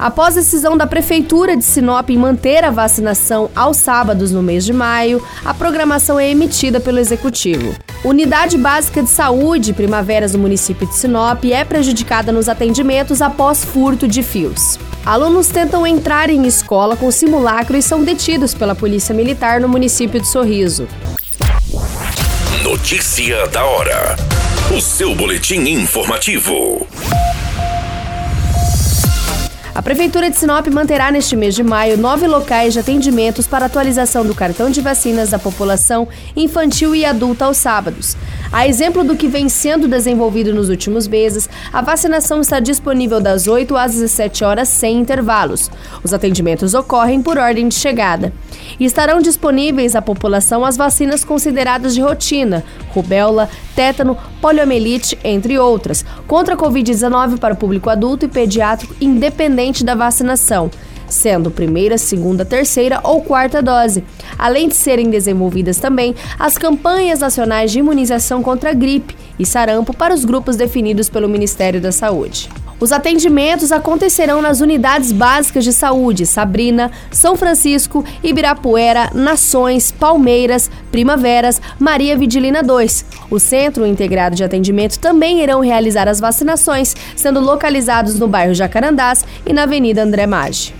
Após a decisão da Prefeitura de Sinop em manter a vacinação aos sábados no mês de maio, a programação é emitida pelo Executivo. Unidade Básica de Saúde Primaveras do município de Sinop é prejudicada nos atendimentos após furto de fios. Alunos tentam entrar em escola com simulacro e são detidos pela Polícia Militar no município de Sorriso. Notícia da hora. O seu boletim informativo. A Prefeitura de Sinop manterá neste mês de maio nove locais de atendimentos para atualização do cartão de vacinas da população infantil e adulta aos sábados. A exemplo do que vem sendo desenvolvido nos últimos meses, a vacinação está disponível das 8 às 17 horas sem intervalos. Os atendimentos ocorrem por ordem de chegada. E estarão disponíveis à população as vacinas consideradas de rotina, rubéola, tétano, poliomielite, entre outras, contra a Covid-19 para o público adulto e pediátrico, independente da vacinação sendo primeira, segunda, terceira ou quarta dose. Além de serem desenvolvidas também as campanhas nacionais de imunização contra a gripe e sarampo para os grupos definidos pelo Ministério da Saúde. Os atendimentos acontecerão nas unidades básicas de saúde Sabrina, São Francisco, Ibirapuera, Nações, Palmeiras, Primaveras, Maria Vidilina 2. O Centro Integrado de Atendimento também irão realizar as vacinações, sendo localizados no bairro Jacarandás e na Avenida André Maggi.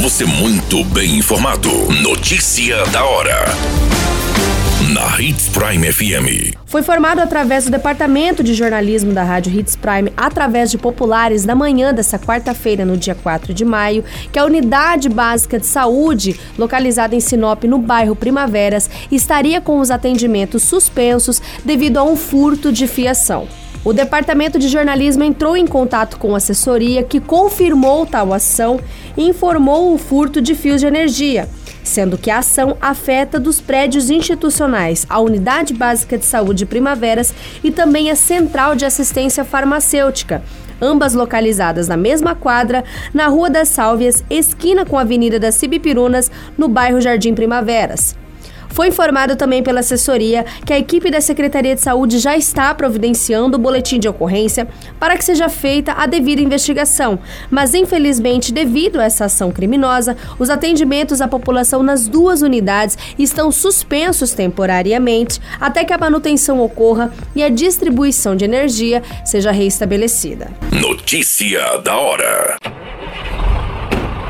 Você muito bem informado. Notícia da hora na Hits Prime FM. Foi formado através do Departamento de Jornalismo da Rádio Hits Prime, através de populares, na manhã dessa quarta-feira, no dia 4 de maio, que a Unidade Básica de Saúde, localizada em Sinop, no bairro Primaveras, estaria com os atendimentos suspensos devido a um furto de fiação. O Departamento de Jornalismo entrou em contato com a assessoria, que confirmou tal ação e informou o furto de fios de energia sendo que a ação afeta dos prédios institucionais, a Unidade Básica de Saúde Primaveras e também a Central de Assistência Farmacêutica ambas localizadas na mesma quadra, na Rua das Sálvias, esquina com a Avenida das Cibipirunas, no bairro Jardim Primaveras. Foi informado também pela assessoria que a equipe da Secretaria de Saúde já está providenciando o boletim de ocorrência para que seja feita a devida investigação, mas infelizmente, devido a essa ação criminosa, os atendimentos à população nas duas unidades estão suspensos temporariamente até que a manutenção ocorra e a distribuição de energia seja reestabelecida. Notícia da hora.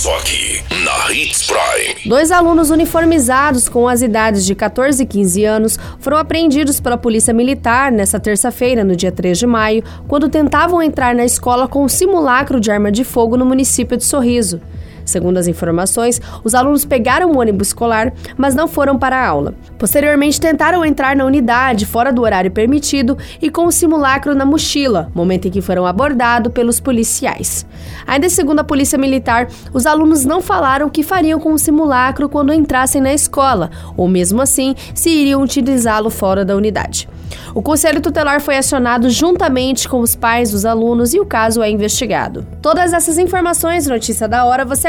Só aqui, na Hits Prime. Dois alunos uniformizados com as idades de 14 e 15 anos foram apreendidos pela Polícia Militar nesta terça-feira, no dia 3 de maio, quando tentavam entrar na escola com um simulacro de arma de fogo no município de Sorriso. Segundo as informações, os alunos pegaram o ônibus escolar, mas não foram para a aula. Posteriormente, tentaram entrar na unidade fora do horário permitido e com o simulacro na mochila, momento em que foram abordados pelos policiais. Ainda segundo a Polícia Militar, os alunos não falaram o que fariam com o simulacro quando entrassem na escola, ou mesmo assim, se iriam utilizá-lo fora da unidade. O Conselho Tutelar foi acionado juntamente com os pais dos alunos e o caso é investigado. Todas essas informações, notícia da hora, você